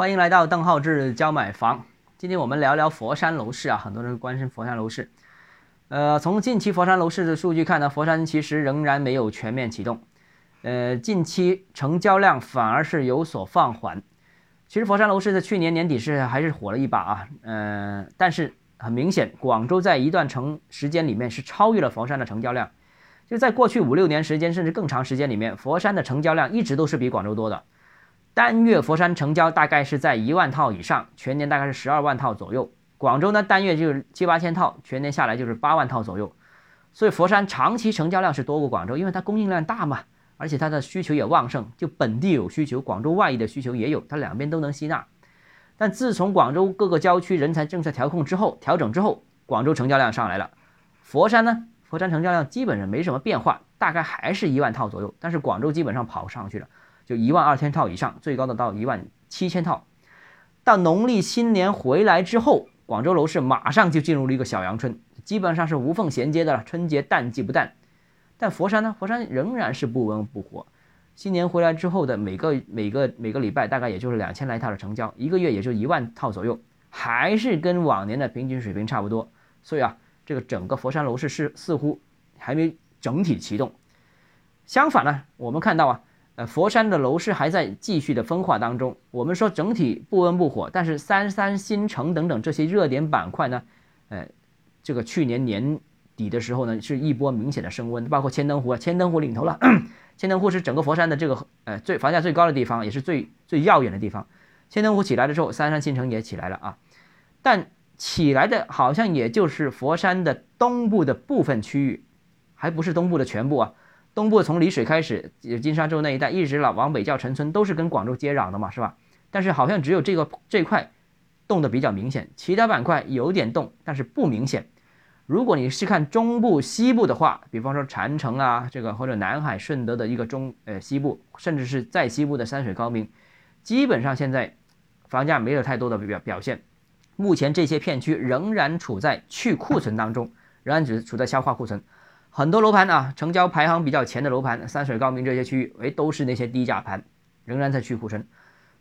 欢迎来到邓浩志教买房。今天我们聊聊佛山楼市啊，很多人关心佛山楼市。呃，从近期佛山楼市的数据看呢，佛山其实仍然没有全面启动。呃，近期成交量反而是有所放缓。其实佛山楼市在去年年底是还是火了一把啊，呃，但是很明显，广州在一段成时间里面是超越了佛山的成交量。就在过去五六年时间，甚至更长时间里面，佛山的成交量一直都是比广州多的。单月佛山成交大概是在一万套以上，全年大概是十二万套左右。广州呢，单月就是七八千套，全年下来就是八万套左右。所以佛山长期成交量是多过广州，因为它供应量大嘛，而且它的需求也旺盛，就本地有需求，广州外溢的需求也有，它两边都能吸纳。但自从广州各个郊区人才政策调控之后，调整之后，广州成交量上来了。佛山呢，佛山成交量基本上没什么变化，大概还是一万套左右，但是广州基本上跑上去了。就一万二千套以上，最高的到一万七千套。到农历新年回来之后，广州楼市马上就进入了一个小阳春，基本上是无缝衔接的了。春节淡季不淡，但佛山呢？佛山仍然是不温不火。新年回来之后的每个每个每个礼拜，大概也就是两千来套的成交，一个月也就一万套左右，还是跟往年的平均水平差不多。所以啊，这个整个佛山楼市是似乎还没整体启动。相反呢，我们看到啊。呃，佛山的楼市还在继续的分化当中。我们说整体不温不火，但是三三新城等等这些热点板块呢，呃，这个去年年底的时候呢，是一波明显的升温，包括千灯湖啊，千灯湖领头了。千灯湖是整个佛山的这个呃最房价最高的地方，也是最最耀眼的地方。千灯湖起来了之后，三山新城也起来了啊，但起来的好像也就是佛山的东部的部分区域，还不是东部的全部啊。东部从丽水开始，金沙洲那一带一直老往北叫陈村，都是跟广州接壤的嘛，是吧？但是好像只有这个这块动的比较明显，其他板块有点动，但是不明显。如果你是看中部、西部的话，比方说禅城啊，这个或者南海、顺德的一个中呃西部，甚至是在西部的山水高明，基本上现在房价没有太多的表表现。目前这些片区仍然处在去库存当中，仍然只是处在消化库存。很多楼盘啊，成交排行比较前的楼盘，三水高明这些区域，哎，都是那些低价盘，仍然在去库存。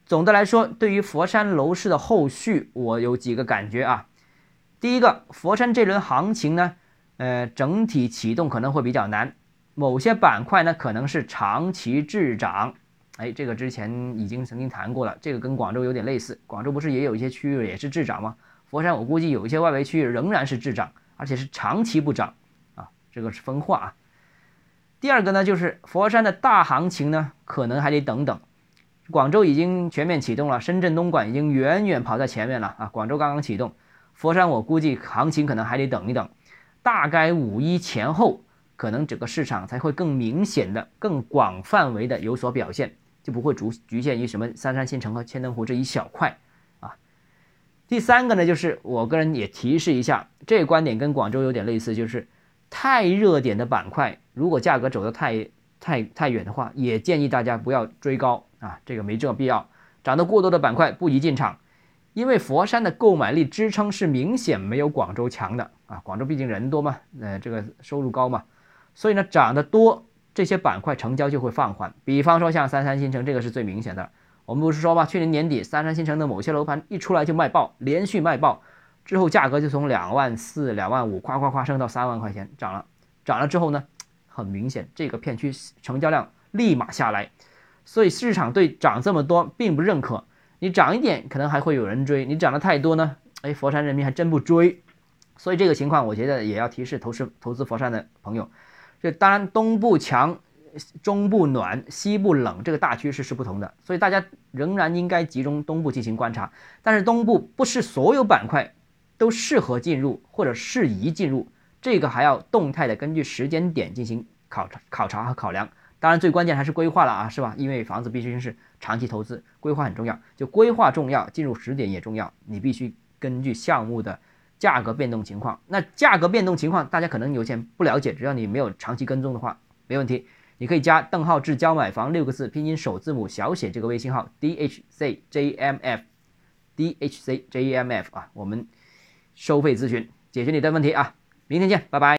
总的来说，对于佛山楼市的后续，我有几个感觉啊。第一个，佛山这轮行情呢，呃，整体启动可能会比较难，某些板块呢可能是长期滞涨。哎，这个之前已经曾经谈过了，这个跟广州有点类似，广州不是也有一些区域也是滞涨吗？佛山我估计有一些外围区域仍然是滞涨，而且是长期不涨。这个是分化啊。第二个呢，就是佛山的大行情呢，可能还得等等。广州已经全面启动了，深圳、东莞已经远远跑在前面了啊。广州刚刚启动，佛山我估计行情可能还得等一等，大概五一前后，可能整个市场才会更明显的、更广范围的有所表现，就不会局局限于什么三山新城和千灯湖这一小块啊。第三个呢，就是我个人也提示一下，这个观点跟广州有点类似，就是。太热点的板块，如果价格走得太太太远的话，也建议大家不要追高啊，这个没这个必要。涨得过多的板块不宜进场，因为佛山的购买力支撑是明显没有广州强的啊。广州毕竟人多嘛，呃，这个收入高嘛，所以呢，涨得多这些板块成交就会放缓。比方说像三山新城，这个是最明显的。我们不是说嘛，去年年底三山新城的某些楼盘一出来就卖爆，连续卖爆。之后价格就从两万四、两万五，夸夸夸升到三万块钱，涨了，涨了之后呢，很明显这个片区成交量立马下来，所以市场对涨这么多并不认可。你涨一点可能还会有人追，你涨得太多呢，哎，佛山人民还真不追。所以这个情况我觉得也要提示投资投资佛山的朋友，这当然东部强、中部暖、西部冷这个大趋势是不同的，所以大家仍然应该集中东部进行观察。但是东部不是所有板块。都适合进入或者适宜进入，这个还要动态的根据时间点进行考察、考察和考量。当然，最关键还是规划了啊，是吧？因为房子必须是长期投资，规划很重要。就规划重要，进入时点也重要。你必须根据项目的价格变动情况。那价格变动情况，大家可能有些不了解，只要你没有长期跟踪的话，没问题。你可以加邓浩志教买房六个字拼音首字母小写这个微信号 d h c j m f d h c j m f 啊，我们。收费咨询，解决你的问题啊！明天见，拜拜。